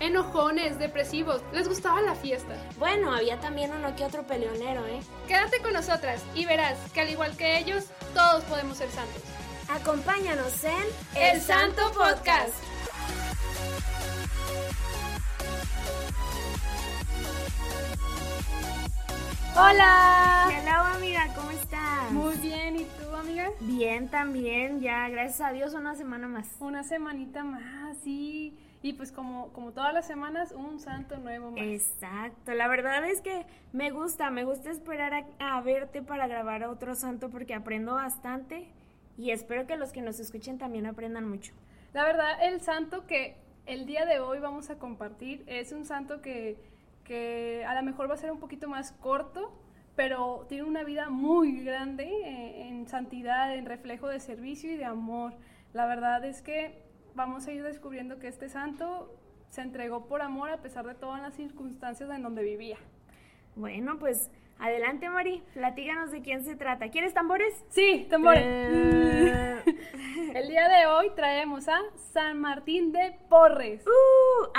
Enojones, depresivos, les gustaba la fiesta. Bueno, había también uno que otro peleonero, ¿eh? Quédate con nosotras y verás que al igual que ellos, todos podemos ser santos. Acompáñanos en El Santo Podcast. Hola. Hello, amiga, ¿cómo estás? Muy bien, ¿y tú, amiga? Bien, también, ya, gracias a Dios, una semana más. Una semanita más, sí. Y pues como, como todas las semanas, un santo nuevo más. Exacto, la verdad es que me gusta, me gusta esperar a, a verte para grabar a otro santo porque aprendo bastante y espero que los que nos escuchen también aprendan mucho. La verdad, el santo que el día de hoy vamos a compartir es un santo que, que a lo mejor va a ser un poquito más corto, pero tiene una vida muy grande eh, en santidad, en reflejo de servicio y de amor. La verdad es que vamos a ir descubriendo que este santo se entregó por amor a pesar de todas las circunstancias en donde vivía. Bueno, pues adelante, Mari, platíganos de quién se trata. ¿Quieres tambores? Sí, tambores. Eh. El día de hoy traemos a San Martín de Porres. ¡Uh!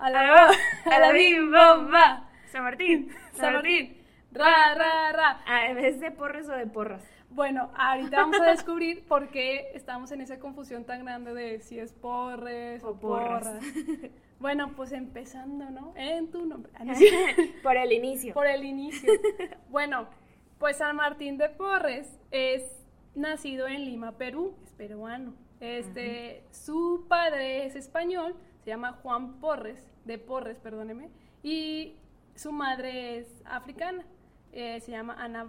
A la. A bomba. San Martín. San Martín. Ra, ra, ra. ¿A vez de porres o de porras? Bueno, ahorita vamos a descubrir por qué estamos en esa confusión tan grande de si es porres o, porras. Bueno, pues empezando, ¿no? En tu nombre. Ah, Por el inicio. Por el inicio. Bueno, pues San Martín de Porres es nacido en Lima, Perú, es peruano. Este, su padre es español, se llama Juan Porres, de Porres, perdóneme, y su madre es africana, eh, se llama Ana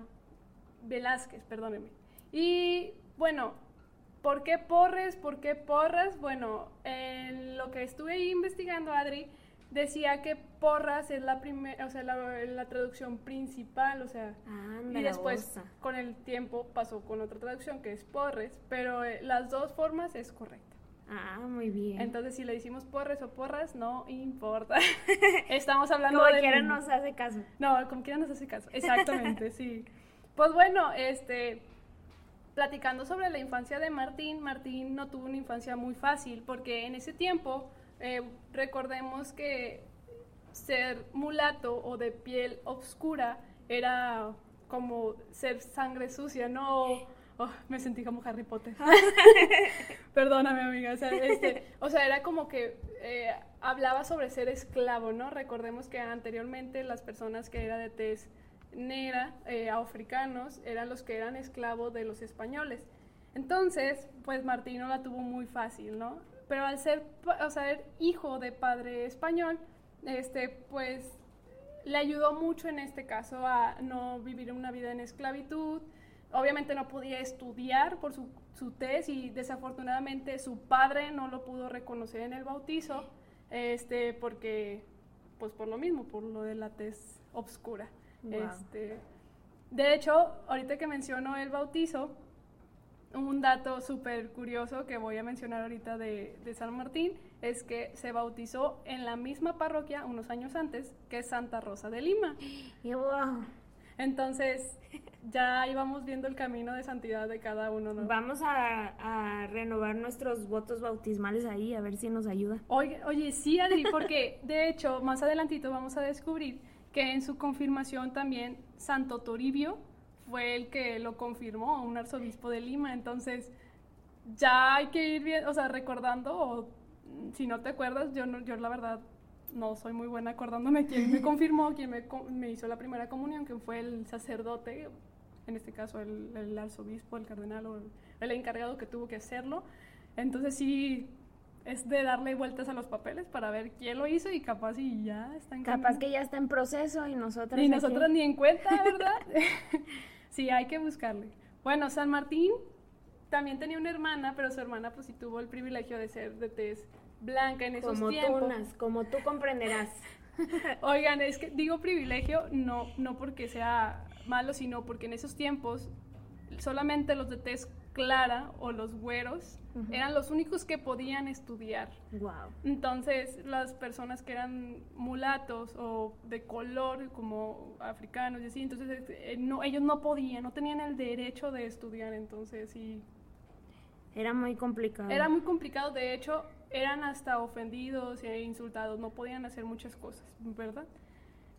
Velázquez, perdóneme. Y bueno, ¿por qué Porres? ¿Por qué Porras? Bueno, en lo que estuve investigando, Adri, decía que Porras es la primera, o sea, la, traducción principal, o sea, y después con el tiempo pasó con otra traducción que es Porres, pero eh, las dos formas es correcta. Ah, muy bien. Entonces, si le decimos porres o porras, no importa. Estamos hablando como de. Como quiera nos hace caso. No, como quiera nos hace caso. Exactamente, sí. Pues bueno, este, platicando sobre la infancia de Martín, Martín no tuvo una infancia muy fácil porque en ese tiempo eh, recordemos que ser mulato o de piel oscura era como ser sangre sucia, ¿no? Oh, me sentí como Harry Potter. Perdóname, amiga. Este, o sea, era como que eh, hablaba sobre ser esclavo, ¿no? Recordemos que anteriormente las personas que era de tez negra, eh, africanos, eran los que eran esclavos de los españoles. Entonces, pues Martino la tuvo muy fácil, ¿no? Pero al ser, o ser hijo de padre español, este, pues le ayudó mucho en este caso a no vivir una vida en esclavitud. Obviamente no podía estudiar por su, su tez y desafortunadamente su padre no lo pudo reconocer en el bautizo, este, porque, pues por lo mismo, por lo de la tez obscura. Este, de hecho, ahorita que menciono el bautizo, un dato súper curioso que voy a mencionar ahorita de, San Martín es que se bautizó en la misma parroquia unos años antes que Santa Rosa de Lima. Y wow. Entonces, ya íbamos viendo el camino de santidad de cada uno. ¿no? Vamos a, renovar nuestros votos bautismales ahí, a ver si nos ayuda. Oye, oye sí, Adri, porque de hecho, más adelantito vamos a descubrir que en su confirmación también Santo Toribio fue el que lo confirmó, un arzobispo de Lima. Entonces, ya hay que ir bien, o sea, recordando, o si no te acuerdas, yo, no, yo la verdad no soy muy buena acordándome quién me confirmó, quién me, me hizo la primera comunión, quién fue el sacerdote, en este caso el, el arzobispo, el cardenal o el encargado que tuvo que hacerlo. Entonces sí, es de darle vueltas a los papeles para ver quién lo hizo y capaz y ya está en Capaz que ya está en proceso y nosotros... Y nosotros ni en cuenta, ¿verdad? sí, hay que buscarle. Bueno, San Martín también tenía una hermana, pero su hermana pues sí tuvo el privilegio de ser de tez blanca en esos como tiempos. Como tú comprenderás. Oigan, es que digo privilegio no, no porque sea malo, sino porque en esos tiempos solamente los de tez clara o los güeros eran los únicos que podían estudiar. Wow. Entonces, las personas que eran mulatos o de color, como africanos y así, entonces eh, no, ellos no podían, no tenían el derecho de estudiar, entonces sí. Era muy complicado. Era muy complicado, de hecho, eran hasta ofendidos e insultados, no podían hacer muchas cosas, ¿verdad?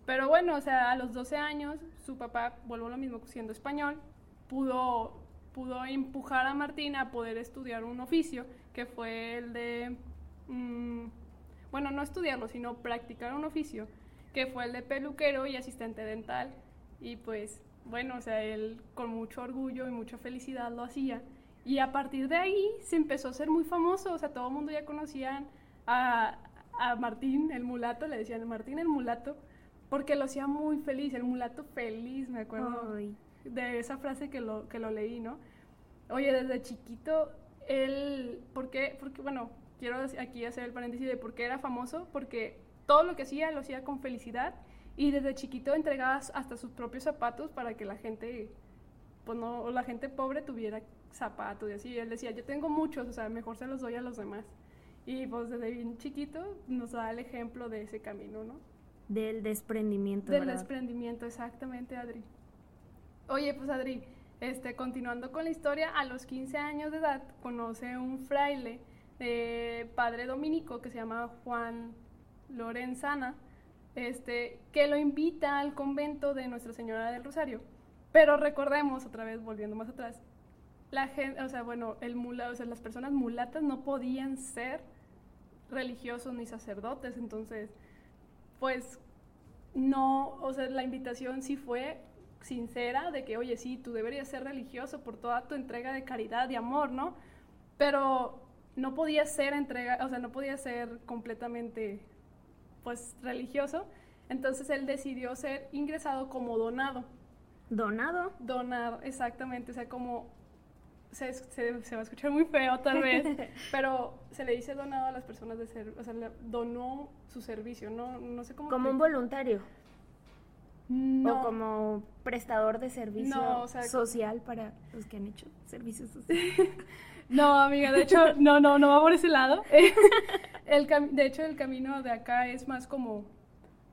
Pero bueno, o sea, a los 12 años, su papá, vuelvo lo mismo, siendo español, pudo pudo empujar a Martín a poder estudiar un oficio, que fue el de, mm, bueno, no estudiarlo, sino practicar un oficio, que fue el de peluquero y asistente dental. Y pues, bueno, o sea, él con mucho orgullo y mucha felicidad lo hacía. Y a partir de ahí se empezó a ser muy famoso, o sea, todo el mundo ya conocían a, a Martín el mulato, le decían Martín el mulato, porque lo hacía muy feliz, el mulato feliz, me acuerdo de esa frase que lo, que lo leí, ¿no? Oye, desde chiquito, él, ¿por qué? Porque, bueno, quiero aquí hacer el paréntesis de por qué era famoso, porque todo lo que hacía lo hacía con felicidad y desde chiquito entregaba hasta sus propios zapatos para que la gente, pues no, la gente pobre tuviera zapatos y así. Él decía, yo tengo muchos, o sea, mejor se los doy a los demás. Y pues desde bien chiquito nos da el ejemplo de ese camino, ¿no? Del desprendimiento. Del desprendimiento, exactamente, Adri. Oye, pues Adri, este, continuando con la historia, a los 15 años de edad conoce un fraile de padre dominico que se llama Juan Lorenzana, este, que lo invita al convento de Nuestra Señora del Rosario. Pero recordemos, otra vez volviendo más atrás, la gente, o sea, bueno, el mula, o sea, las personas mulatas no podían ser religiosos ni sacerdotes, entonces, pues no, o sea, la invitación sí fue sincera de que, oye, sí, tú deberías ser religioso por toda tu entrega de caridad y amor, ¿no? Pero no podía ser entrega, o sea, no podía ser completamente, pues, religioso. Entonces él decidió ser ingresado como donado. ¿Donado? Donado, exactamente. O sea, como se, se, va a escuchar muy feo tal vez, pero se le dice donado a las personas de ser, o sea, le donó su servicio, no, no sé cómo. Como un voluntario. No. O como prestador de servicio social para los que han hecho servicios sociales. no, amiga, de hecho, no, no, no va por ese lado. el de hecho, el camino de acá es más como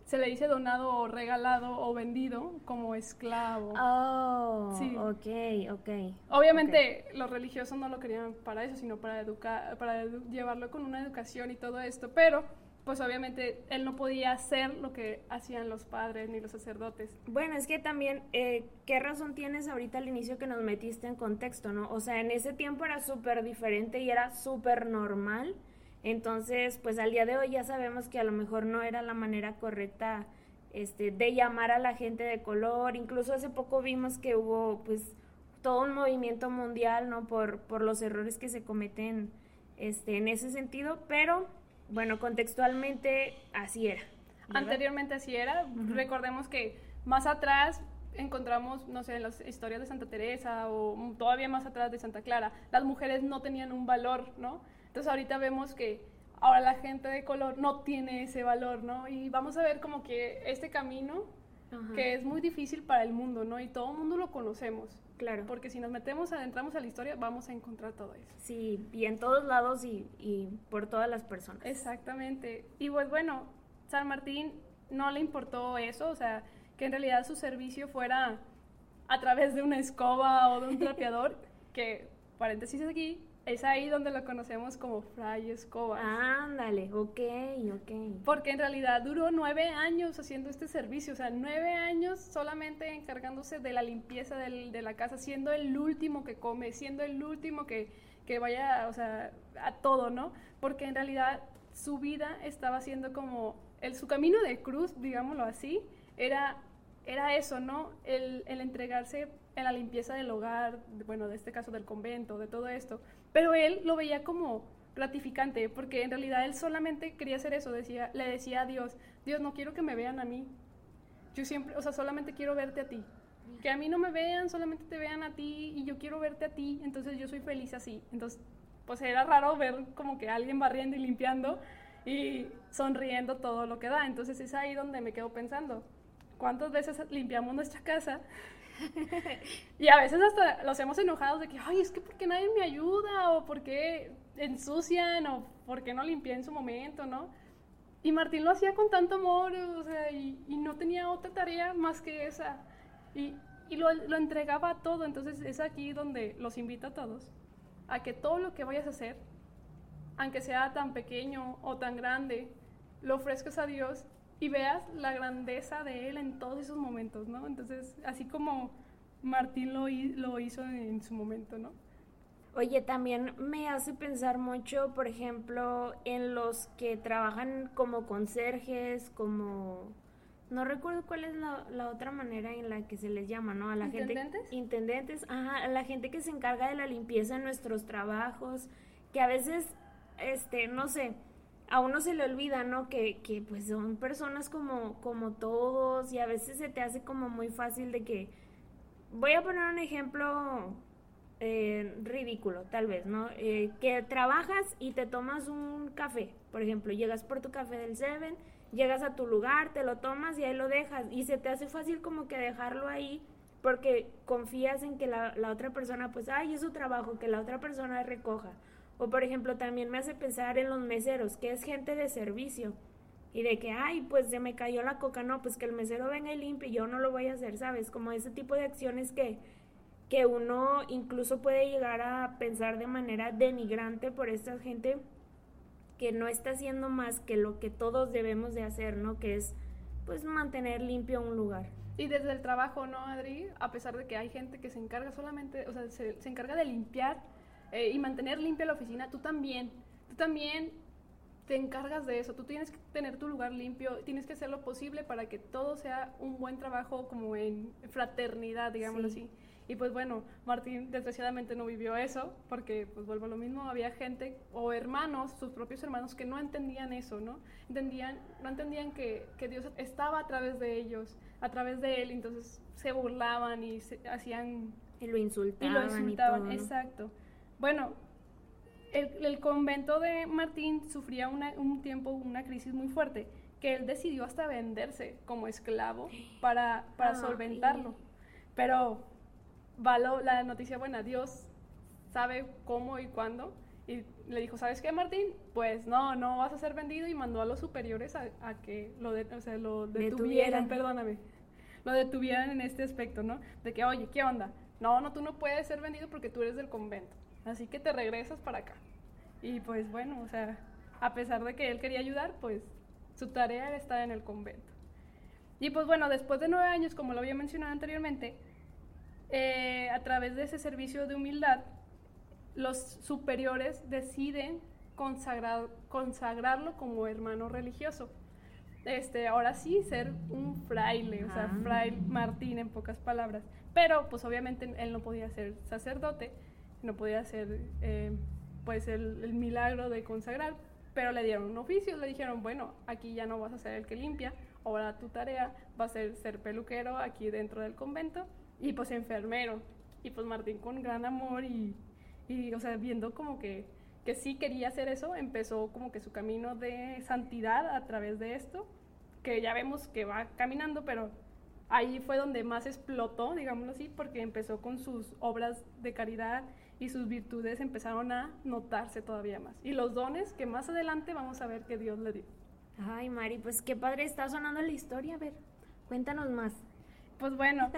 se le dice donado o regalado o vendido como esclavo. Oh, sí. ok, ok. Obviamente los religiosos no lo querían para eso, sino para educar, para llevarlo con una educación y todo esto, pero pues obviamente él no podía hacer lo que hacían los padres ni los sacerdotes. Bueno, es que también, eh, ¿qué razón tienes ahorita al inicio que nos metiste en contexto, no? O sea, en ese tiempo era súper diferente y era súper normal. Entonces, pues al día de hoy ya sabemos que a lo mejor no era la manera correcta este, de llamar a la gente de color. Incluso hace poco vimos que hubo pues todo un movimiento mundial, ¿no? Por, por los errores que se cometen este, en ese sentido, pero bueno, contextualmente así era. Anteriormente así era. Recordemos que más atrás encontramos, no sé, en las historias de Santa Teresa o todavía más atrás de Santa Clara, las mujeres no tenían un valor, ¿no? Entonces ahorita vemos que ahora la gente de color no tiene ese valor, ¿no? Y vamos a ver como que este camino que es muy difícil para el mundo, ¿no? Y todo el mundo lo conocemos. Claro. Porque si nos metemos, adentramos a la historia, vamos a encontrar todo eso. Sí, y en todos lados y, y por todas las personas. Exactamente. Y pues bueno, San Martín no le importó eso, o sea, que en realidad su servicio fuera a través de una escoba o de un trapeador, que paréntesis aquí, es ahí donde lo conocemos como Fray Escobar. Ándale, ok, ok. Porque en realidad duró nueve años haciendo este servicio, o sea, nueve años solamente encargándose de la limpieza del, de la casa, siendo el último que come, siendo el último que, que vaya, o sea, a todo, ¿no? Porque en realidad su vida estaba siendo como, el, su camino de cruz, digámoslo así, era, era eso, ¿no? El, el entregarse en la limpieza del hogar, bueno, de este caso del convento, de todo esto, pero él lo veía como gratificante, porque en realidad él solamente quería hacer eso, decía, le decía a Dios, Dios, no quiero que me vean a mí, yo siempre, o sea, solamente quiero verte a ti, que a mí no me vean, solamente te vean a ti y yo quiero verte a ti, entonces yo soy feliz así, entonces, pues era raro ver como que alguien barriendo y limpiando, y sonriendo todo lo que da. Entonces es ahí donde me quedo pensando, ¿cuántas veces limpiamos nuestra casa? y a veces hasta los hemos enojados de que, ay, es que porque nadie me ayuda o porque ensucian o porque no limpié en su momento, ¿no? Y Martín lo hacía con tanto amor, o sea, y, y no tenía otra tarea más que esa. Y, y lo, lo, entregaba todo. Entonces es aquí donde los invito a todos a que todo lo que vayas a hacer, aunque sea tan pequeño o tan grande, lo ofrezcas a Dios y veas la grandeza de Él en todos esos momentos, ¿no? Entonces, así como Martín lo, lo hizo en su momento, ¿no? Oye, también me hace pensar mucho, por ejemplo, en los que trabajan como conserjes, como... No recuerdo cuál es la, la otra manera en la que se les llama, ¿no? A la ¿Intendentes? gente... Intendentes. Ajá, a la gente que se encarga de la limpieza en nuestros trabajos, que a veces, este, no sé, a uno se le olvida, ¿no? Que, que pues son personas como, como todos y a veces se te hace como muy fácil de que... Voy a poner un ejemplo eh, ridículo, tal vez, ¿no? Eh, que trabajas y te tomas un café, por ejemplo, llegas por tu café del Seven, llegas a tu lugar, te lo tomas y ahí lo dejas y se te hace fácil como que dejarlo ahí porque confías en que la, la otra persona, pues, ay, es su trabajo, que la otra persona recoja. O por ejemplo, también me hace pensar en los meseros, que es gente de servicio. Y de que, ay, pues se me cayó la coca, no, pues que el mesero venga y limpie, yo no lo voy a hacer, ¿sabes? Como ese tipo de acciones que, que uno incluso puede llegar a pensar de manera denigrante por esta gente que no está haciendo más que lo que todos debemos de hacer, ¿no? Que es, pues, mantener limpio un lugar. Y desde el trabajo, ¿no, Adri? A pesar de que hay gente que se encarga solamente, o sea, se, se encarga de limpiar eh, y mantener limpia la oficina, tú también, tú también te encargas de eso, tú tienes que tener tu lugar limpio, tienes que hacer lo posible para que todo sea un buen trabajo como en fraternidad, digámoslo sí. así. Y pues bueno, Martín desgraciadamente no vivió eso, porque pues vuelvo a lo mismo, había gente o hermanos, sus propios hermanos, que no entendían eso, ¿no? Entendían, no entendían que, que Dios estaba a través de ellos, a través de él, entonces se burlaban y se, hacían... Y lo insultaban. Y lo insultaban, y todo, ¿no? exacto. Bueno, el, el, convento de Martín sufría una, un tiempo, una crisis muy fuerte, que él decidió hasta venderse como esclavo para, para Ah, solventarlo. Pero va lo- la noticia buena, Dios sabe cómo y cuándo. Y le dijo, ¿sabes qué, Martín? Pues no, no vas a ser vendido y mandó a los superiores a, a que lo, de- o sea, lo detuvieran, Detuvieran. perdóname, lo detuvieran en este aspecto, ¿no? De que, oye, ¿qué onda? No, no, tú no puedes ser vendido porque tú eres del convento. Así que te regresas para acá. Y pues bueno, o sea, a pesar de que él quería ayudar, pues su tarea era estar en el convento. Y pues bueno, después de nueve años, como lo había mencionado anteriormente, eh, a través de ese servicio de humildad, los superiores deciden consagrar, consagrarlo como hermano religioso. Este, ahora sí, ser un fraile, o sea, Ah. fraile Martín en pocas palabras. Pero pues obviamente él no podía ser sacerdote, no podía hacer eh, pues el, el milagro de consagrar, pero le dieron un oficio, le dijeron, bueno, aquí ya no vas a ser el que limpia, ahora tu tarea va a ser ser peluquero aquí dentro del convento y pues enfermero. Y pues Martín con gran amor y, y o sea, viendo como que, que sí quería hacer eso, empezó como que su camino de santidad a través de esto, que ya vemos que va caminando, pero ahí fue donde más explotó, digámoslo así, porque empezó con sus obras de caridad y sus virtudes empezaron a notarse todavía más. Y los dones que más adelante vamos a ver que Dios le dio. Ay, Mari, pues qué padre está sonando la historia. A ver, cuéntanos más. Pues bueno,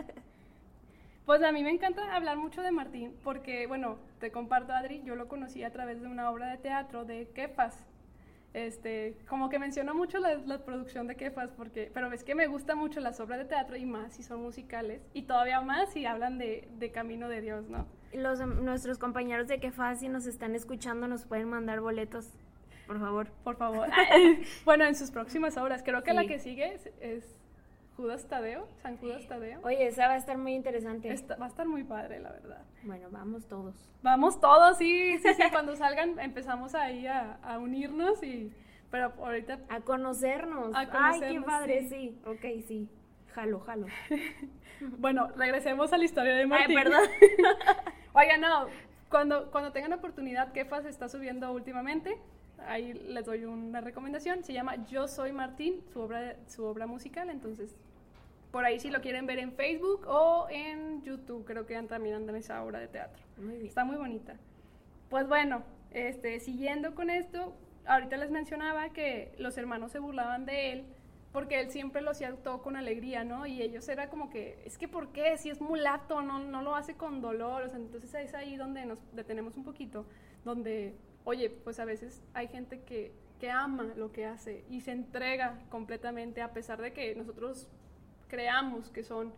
pues a mí me encanta hablar mucho de Martín porque, bueno, te comparto, Adri, yo lo conocí a través de una obra de teatro de Kefas. Este, como que menciono mucho la, la producción de Kefas, porque, pero es que me gustan mucho las obras de teatro y más si son musicales y todavía más si hablan de, de Camino de Dios, ¿no? Los, nuestros compañeros de que fácil nos están escuchando, nos pueden mandar boletos, por favor. Por favor. bueno, en sus próximas obras, creo que la que sigue es, es Judas Tadeo, San Judas Tadeo. Oye, esa va a estar muy interesante. Está- va a estar muy padre, la verdad. Bueno, vamos todos. Vamos todos, sí, sí, sí. Cuando salgan empezamos ahí a, a unirnos y... Pero ahorita... A conocernos. A Ay, qué conocernos, padre, sí. sí. Ok, sí. Jalo, jalo. Bueno, regresemos a la historia de Ay, Martín. perdón. Oiga, no. Cuando, cuando tengan oportunidad, Kefas está subiendo últimamente ahí les doy una recomendación. Se llama Yo Soy Martín, su obra, su obra musical. Entonces, por ahí si lo quieren ver en Facebook o en YouTube, creo que también andan esa obra de teatro. Está muy bonita. Pues bueno, este, siguiendo con esto, ahorita les mencionaba que los hermanos se burlaban de él porque él siempre lo hacía todo con alegría, ¿no? Y ellos era como que, es que ¿por qué? Si es mulato, no, no lo hace con dolor. O sea, entonces es ahí donde nos detenemos un poquito, donde, oye, pues a veces hay gente que, que ama lo que hace y se entrega completamente a pesar de que nosotros creamos que son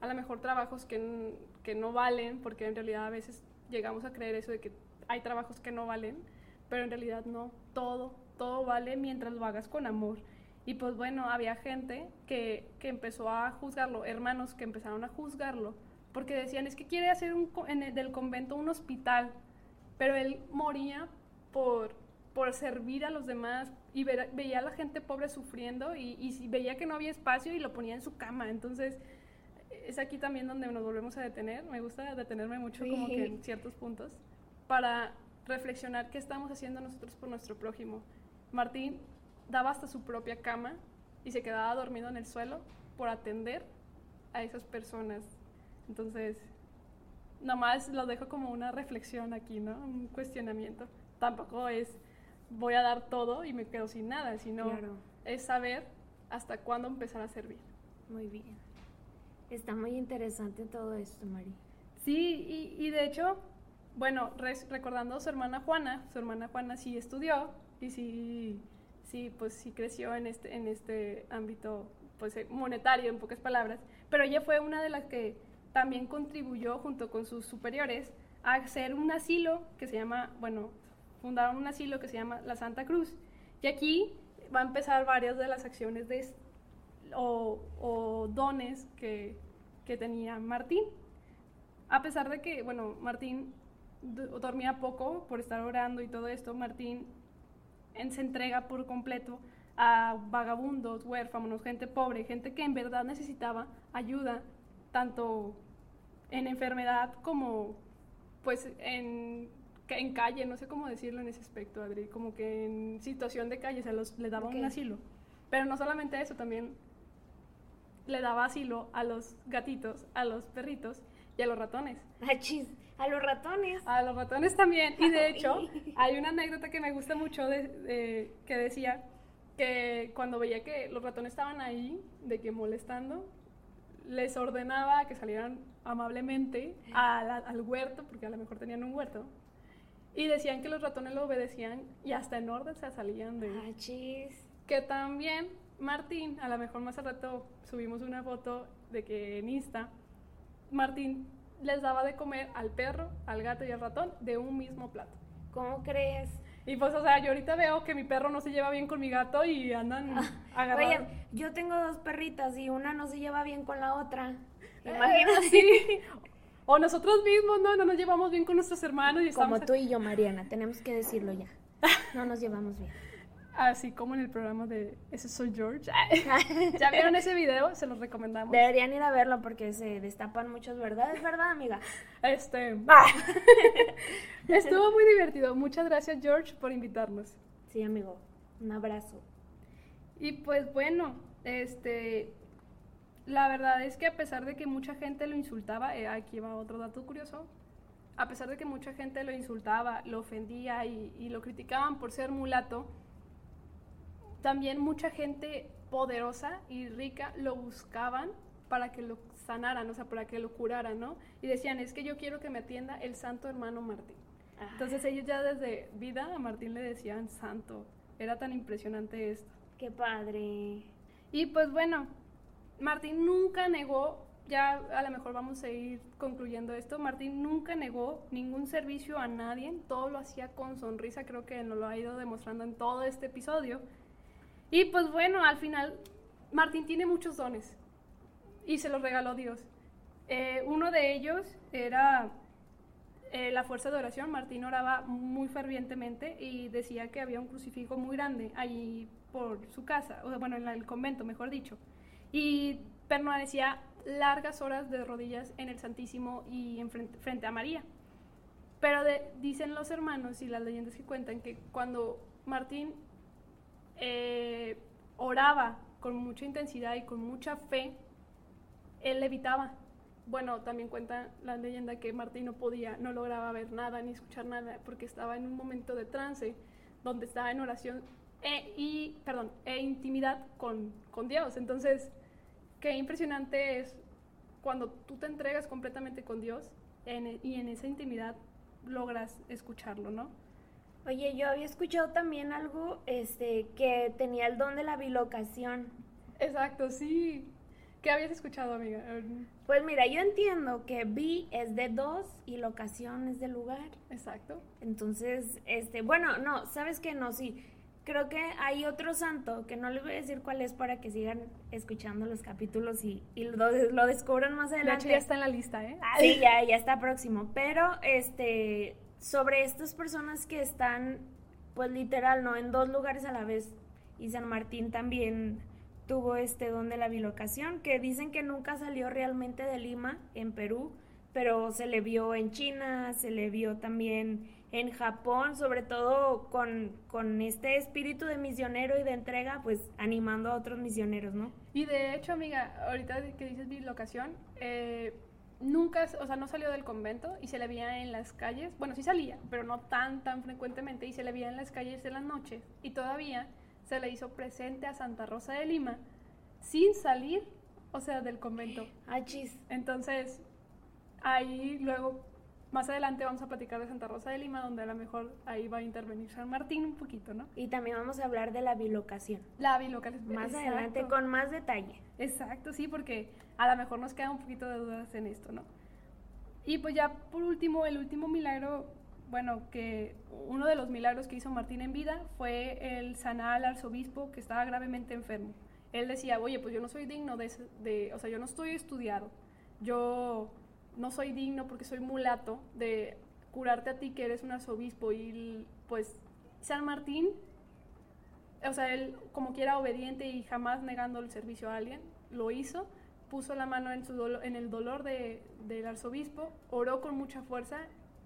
a lo mejor trabajos que, que no valen, porque en realidad a veces llegamos a creer eso de que hay trabajos que no valen, pero en realidad no, todo, todo vale mientras lo hagas con amor. Y pues bueno, había gente que, que empezó a juzgarlo, hermanos que empezaron a juzgarlo, porque decían, es que quiere hacer un, en el, del convento un hospital, pero él moría por, por servir a los demás y veía a la gente pobre sufriendo y, y veía que no había espacio y lo ponía en su cama. Entonces, es aquí también donde nos volvemos a detener. Me gusta detenerme mucho como que en ciertos puntos para reflexionar qué estamos haciendo nosotros por nuestro prójimo. Martín daba hasta su propia cama y se quedaba dormido en el suelo por atender a esas personas. Entonces, nomás lo dejo como una reflexión aquí, ¿no? Un cuestionamiento. Tampoco es voy a dar todo y me quedo sin nada, sino es saber hasta cuándo empezar a servir. Muy bien. Está muy interesante todo esto, Mari. Sí, y, y de hecho, bueno, recordando a su hermana Juana, su hermana Juana sí estudió y sí, sí, pues sí creció en este, en este ámbito pues, eh, monetario, en pocas palabras, pero ella fue una de las que también contribuyó junto con sus superiores a hacer un asilo que se llama, bueno, fundaron un asilo que se llama la Santa Cruz. Y aquí va a empezar varias de las acciones de, o, o dones que, que tenía Martín. A pesar de que, bueno, Martín dormía poco por estar orando y todo esto, Martín se entrega por completo a vagabundos, huérfanos, gente pobre, gente que en verdad necesitaba ayuda, tanto en enfermedad como pues en, en calle, no sé cómo decirlo en ese aspecto, Adri, como que en situación de calle, se los, le daba un asilo. Pero no solamente eso, también le daba asilo a los gatitos, a los perritos y a los ratones. Ah, chis. A los ratones. A los ratones también. Y de hecho, hay una anécdota que me gusta mucho de, que decía que cuando veía que los ratones estaban ahí, de que molestando, les ordenaba que salieran amablemente al huerto, porque a lo mejor tenían un huerto. Y decían que los ratones lo obedecían y hasta en orden se salían de... Ah, chis. Que también Martín, a lo mejor más al rato subimos una foto de que en Insta, Martín les daba de comer al perro, al gato y al ratón de un mismo plato. ¿Cómo crees? Y pues, o sea, yo ahorita veo que mi perro no se lleva bien con mi gato y andan ah, agarrados. Oye, yo tengo dos perritas y una no se lleva bien con la otra. Imagínate. sí. O nosotros mismos, ¿no? No nos llevamos bien con nuestros hermanos y Como tú y yo, Mariana, tenemos que decirlo ya. No nos llevamos bien. Así como en el programa de Ese soy George. ¿Ya vieron ese video? Se los recomendamos. Deberían ir a verlo porque se destapan muchas verdades, ¿verdad, amiga? Este. Ah. Estuvo muy divertido. Muchas gracias, George, por invitarnos. Sí, amigo. Un abrazo. Y pues bueno, este. La verdad es que a pesar de que mucha gente lo insultaba, eh, aquí va otro dato curioso. A pesar de que mucha gente lo insultaba, lo ofendía y, y lo criticaban por ser mulato, también mucha gente poderosa y rica lo buscaban para que lo sanaran, o sea, para que lo curaran, ¿no? Y decían, es que yo quiero que me atienda el santo hermano Martín. Entonces ellos ya desde vida a Martín le decían santo. Era tan impresionante esto. Qué padre. Y pues bueno, Martín nunca negó, ya a lo mejor vamos a ir concluyendo esto, Martín nunca negó ningún servicio a nadie, todo lo hacía con sonrisa, creo que nos lo ha ido demostrando en todo este episodio. Y pues bueno, al final Martín tiene muchos dones y se los regaló Dios. Eh, uno de ellos era eh, la fuerza de oración. Martín oraba muy fervientemente y decía que había un crucifijo muy grande ahí por su casa, o sea, bueno, en el convento, mejor dicho. Y permanecía largas horas de rodillas en el Santísimo y en frente, a María. Pero dicen los hermanos y las leyendas que cuentan que cuando Martín eh, oraba con mucha intensidad y con mucha fe, él levitaba. Bueno, también cuenta la leyenda que Martín no podía, no lograba ver nada ni escuchar nada porque estaba en un momento de trance donde estaba en oración e, y, perdón, e intimidad con, con Dios. Entonces, qué impresionante es cuando tú te entregas completamente con Dios y en esa intimidad logras escucharlo, ¿no? Oye, yo había escuchado también algo este, que tenía el don de la bilocación. Exacto, sí. ¿Qué habías escuchado, amiga? Pues mira, yo entiendo que bi es de dos y locación es de lugar. Exacto. Entonces, este, bueno, no, sabes que no, sí. Creo que hay otro santo que no les voy a decir cuál es para que sigan escuchando los capítulos y, y lo, lo, descubran más adelante. De hecho, ya está en la lista, ¿eh? Sí, ya, ya está próximo. Pero, este, sobre estas personas que están, pues literal, ¿no? En dos lugares a la vez. Y San Martín también tuvo este don de la bilocación, que dicen que nunca salió realmente de Lima, en Perú, pero se le vio en China, se le vio también en Japón, sobre todo con, con este espíritu de misionero y de entrega, pues animando a otros misioneros, ¿no? Y de hecho, amiga, ahorita que dices bilocación, eh, nunca, o sea, no salió del convento y se le veía en las calles, bueno, sí salía, pero no tan, tan frecuentemente, y se le veía en las calles de las noches, y todavía se le hizo presente a Santa Rosa de Lima sin salir, o sea, del convento. Ah, chis. Entonces, ahí luego, más adelante vamos a platicar de Santa Rosa de Lima, donde a lo mejor ahí va a intervenir San Martín un poquito, ¿no? Y también vamos a hablar de la bilocación. La bilocación. Más adelante con más detalle. Exacto, sí, porque a lo mejor nos queda un poquito de dudas en esto, ¿no? Y pues ya por último, el último milagro, bueno, que uno de los milagros que hizo Martín en vida fue el sanar al arzobispo que estaba gravemente enfermo. Él decía, oye, pues yo no soy digno de, de, o sea, yo no estoy estudiado, yo no soy digno porque soy mulato de curarte a ti que eres un arzobispo y pues San Martín, o sea, él como que era obediente y jamás negando el servicio a alguien, lo hizo puso la mano en, su en el dolor de, del arzobispo, oró con mucha fuerza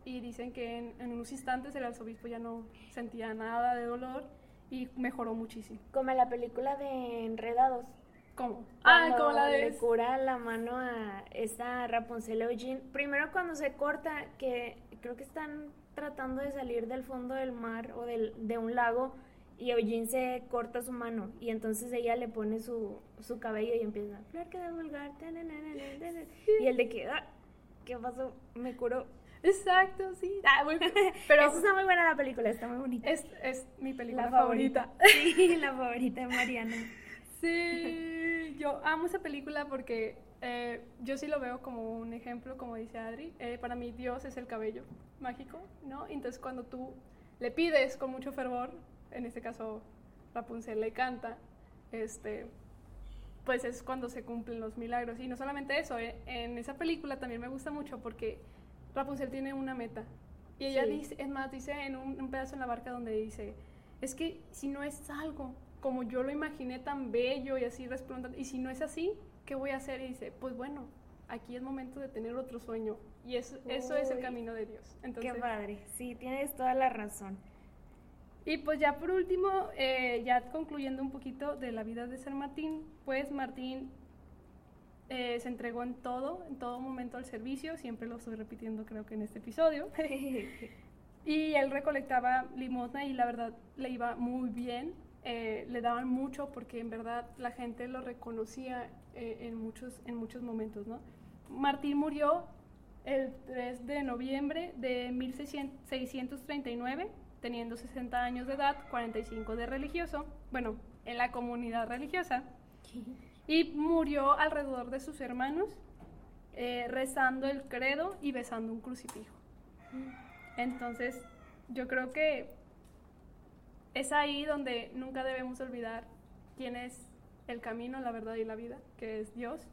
y dicen que en, unos instantes el arzobispo ya no sentía nada de dolor y mejoró muchísimo. Como en la película de Enredados. ¿Cómo? ah, como la de... Le cura la mano a esta Rapunzel Eugene. Primero cuando se corta, que creo que están tratando de salir del fondo del mar o del, de un lago y Eugene se corta su mano y entonces ella le pone su, su cabello y empieza, flor que de vulgar, y el de que, ah, ¿qué pasó? Me curó. Exacto, sí. Ah, pero Eso está muy buena la película, está muy bonita. Es, es mi película favorita. Sí, la favorita de Mariana. Sí, yo amo esa película porque eh, yo sí lo veo como un ejemplo, como dice Adri. Eh, para mí Dios es el cabello mágico, ¿no? Entonces cuando tú le pides con mucho fervor, en este caso Rapunzel le canta, este, pues es cuando se cumplen los milagros. Y no solamente eso, eh, en esa película también me gusta mucho porque Rapunzel tiene una meta. Y ella dice, es más, dice en un, pedazo en la barca donde dice, es que si no es algo como yo lo imaginé tan bello y así resplandeciente, y si no es así, ¿qué voy a hacer? Y dice, pues bueno, aquí es momento de tener otro sueño. Y eso, eso es el camino de Dios. Entonces, qué padre, sí, tienes toda la razón. Y pues ya por último, eh, ya concluyendo un poquito de la vida de San Martín, pues Martín eh, se entregó en todo, en todo momento al servicio, siempre lo estoy repitiendo creo que en este episodio. y él recolectaba limosna y la verdad le iba muy bien, eh, le daban mucho porque en verdad la gente lo reconocía en, muchos, en muchos momentos, ¿no? Martín murió el 3 de noviembre de 1639 teniendo 60 años de edad, 45 de religioso, bueno, en la comunidad religiosa, y murió alrededor de sus hermanos, eh, rezando el credo y besando un crucifijo. Entonces, yo creo que es ahí donde nunca debemos olvidar quién es el camino, la verdad y la vida, que es Dios.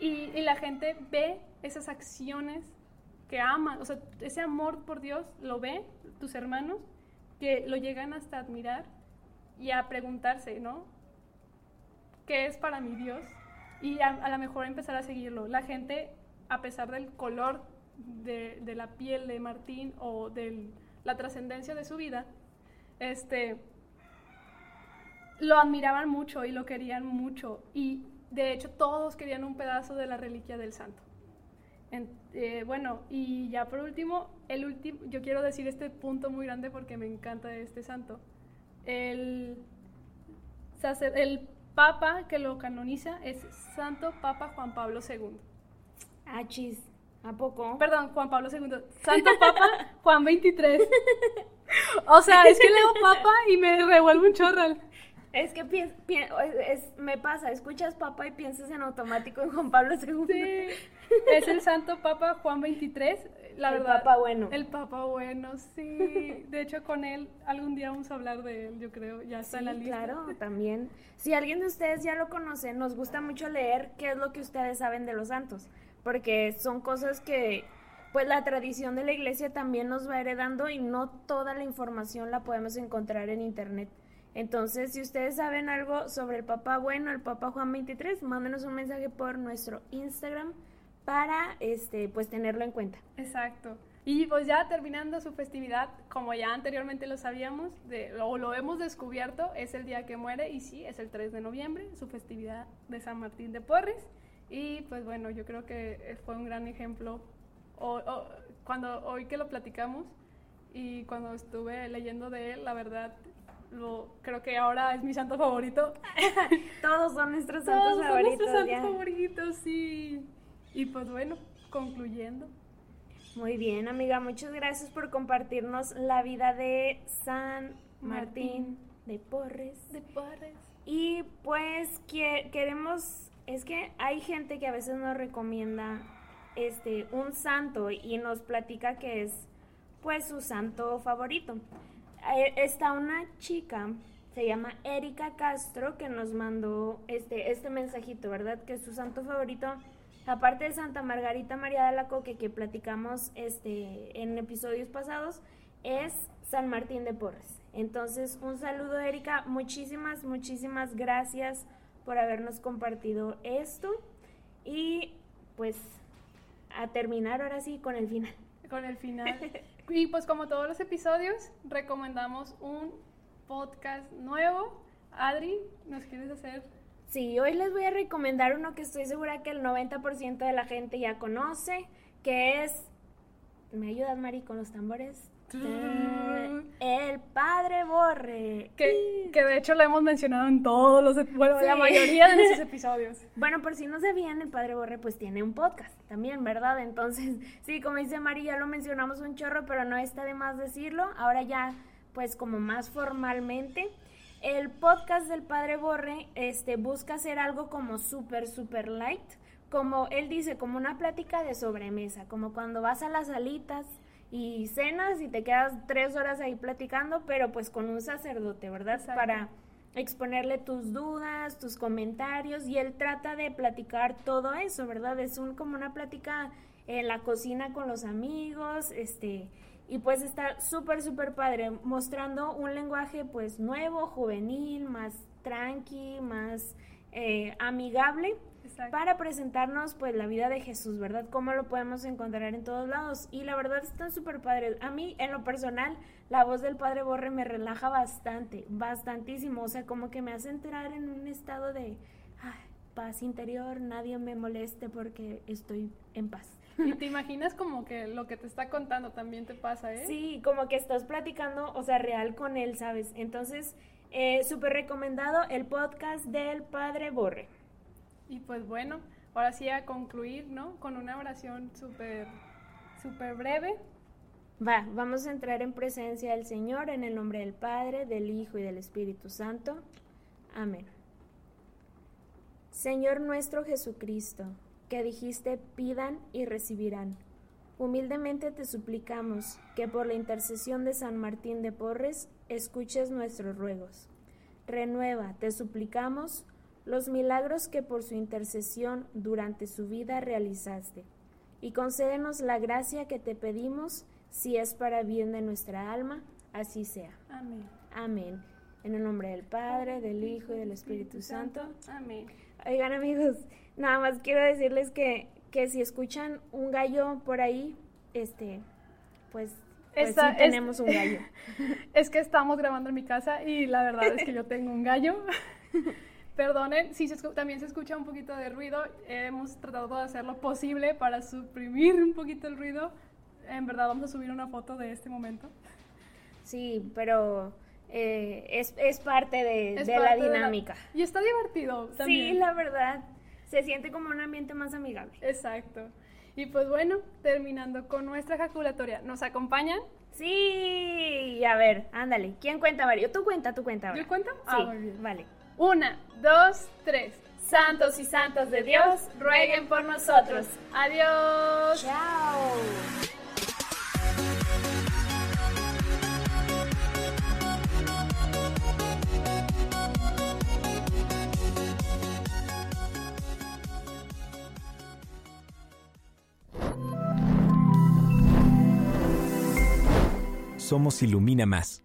Y, la gente ve esas acciones que aman, o sea, ese amor por Dios lo ve tus hermanos, que lo llegan hasta admirar y a preguntarse, ¿no? ¿Qué es para mi Dios? Y a, lo mejor empezar a seguirlo. La gente, a pesar del color de, la piel de Martín o de la trascendencia de su vida, este, lo admiraban mucho y lo querían mucho. Y de hecho todos querían un pedazo de la reliquia del santo. Eh, bueno, y ya por último, el último, yo quiero decir este punto muy grande porque me encanta este santo. El, el papa que lo canoniza es Santo Papa Juan Pablo II. Ah, chis. ¿A poco? Perdón, Juan Pablo II. Santo Papa Juan 23. O sea, es que leo papa y me revuelvo un chorral. Es que es, me pasa, escuchas papa y piensas en automático en Juan Pablo II. Sí, es el santo papa Juan 23, la el verdad. El papa bueno. El papa bueno, sí. De hecho, con él algún día vamos a hablar de él, yo creo, ya está en la lista. claro, también. Si alguien de ustedes ya lo conoce, nos gusta mucho leer qué es lo que ustedes saben de los santos, porque son cosas que pues la tradición de la iglesia también nos va heredando y no toda la información la podemos encontrar en internet. Entonces, si ustedes saben algo sobre el Papa Bueno, el Papa Juan 23, mándenos un mensaje por nuestro Instagram para este pues tenerlo en cuenta. Exacto. Y pues ya terminando su festividad, como ya anteriormente lo sabíamos, o lo hemos descubierto, es el día que muere y sí, es el 3 de noviembre, su festividad de San Martín de Porres. Y pues bueno, yo creo que fue un gran ejemplo. O, cuando hoy que lo platicamos y cuando estuve leyendo de él, la verdad lo, creo que ahora es mi santo favorito. Todos son nuestros santos Todos favoritos. Son nuestros santos favoritos, sí. Y pues bueno, concluyendo. Muy bien, amiga, muchas gracias por compartirnos la vida de San Martín, de Porres. De Porres. Y pues que, queremos, es que hay gente que a veces nos recomienda este un santo y nos platica que es pues su santo favorito. Eh, está una chica, se llama Erika Castro, que nos mandó este, este mensajito, ¿verdad? Que su santo favorito, aparte de Santa Margarita María de la Coque, que platicamos este, en episodios pasados, es San Martín de Porres. Entonces, un saludo, Erika. Muchísimas, muchísimas gracias por habernos compartido esto. Y pues a terminar ahora sí con el final. Con el final. Y pues como todos los episodios, recomendamos un podcast nuevo. Adri, ¿nos quieres hacer? Sí, hoy les voy a recomendar uno que estoy segura que el 90% de la gente ya conoce, que es... ¿Me ayudas, Mari, con los tambores? El Padre Borre. Que, que, de hecho lo hemos mencionado en todos los, bueno, la mayoría de nuestros episodios. Bueno, por si no sabían, el Padre Borre pues tiene un podcast también, ¿verdad? Entonces, sí, como dice Mari, ya lo mencionamos un chorro, pero no está de más decirlo. Ahora ya, pues como más formalmente. El podcast del Padre Borre este, busca hacer algo como súper, súper light. Como él dice, como una plática de sobremesa, como cuando vas a las salitas y cenas y te quedas tres horas ahí platicando, pero pues con un sacerdote, ¿verdad? Para exponerle tus dudas, tus comentarios y él trata de platicar todo eso, ¿verdad? Es un como una plática en la cocina con los amigos, este, y pues está súper, súper padre, mostrando un lenguaje pues nuevo, juvenil, más tranqui, más eh, amigable para presentarnos pues la vida de Jesús, ¿verdad? Cómo lo podemos encontrar en todos lados. Y la verdad están súper padres. A mí, en lo personal, la voz del Padre Borre me relaja bastante, bastantísimo. O sea, como que me hace entrar en un estado de paz interior, nadie me moleste porque estoy en paz. Y te imaginas como que lo que te está contando también te pasa, ¿eh? Sí, como que estás platicando, o sea, real con él, ¿sabes? Entonces, eh, súper recomendado el podcast del Padre Borre. Y pues bueno, ahora sí a concluir, ¿no? Con una oración súper, súper breve. Va, vamos a entrar en presencia del Señor en el nombre del Padre, del Hijo y del Espíritu Santo. Amén. Señor nuestro Jesucristo, que dijiste pidan y recibirán. Humildemente te suplicamos que por la intercesión de San Martín de Porres escuches nuestros ruegos. Renueva, te suplicamos, los milagros que por su intercesión durante su vida realizaste, y concédenos la gracia que te pedimos, si es para bien de nuestra alma, así sea. Amén. Amén. En el nombre del Padre, del Hijo y del Espíritu Santo. Amén. Oigan amigos, nada más quiero decirles que, que si escuchan un gallo por ahí, este, pues Pues sí tenemos un gallo. Es que estamos grabando en mi casa y la verdad es que yo tengo un gallo. Perdonen, si también se escucha un poquito de ruido, hemos tratado de hacer lo posible para suprimir un poquito el ruido. En verdad vamos a subir una foto de este momento. Sí, pero eh, es, es, parte de, la dinámica. Y está divertido también. Sí, la verdad. Se siente como un ambiente más amigable. Exacto. Y pues bueno, terminando con nuestra ejaculatoria, ¿nos acompañan? Sí, a ver, ándale. ¿Quién cuenta, Mario? Tú cuenta, tú cuenta. ¿Yo cuento? Sí, ah, vale. Una, dos, tres. Santos y santos de Dios, rueguen por nosotros. Adiós. Chao. Somos Ilumina Más.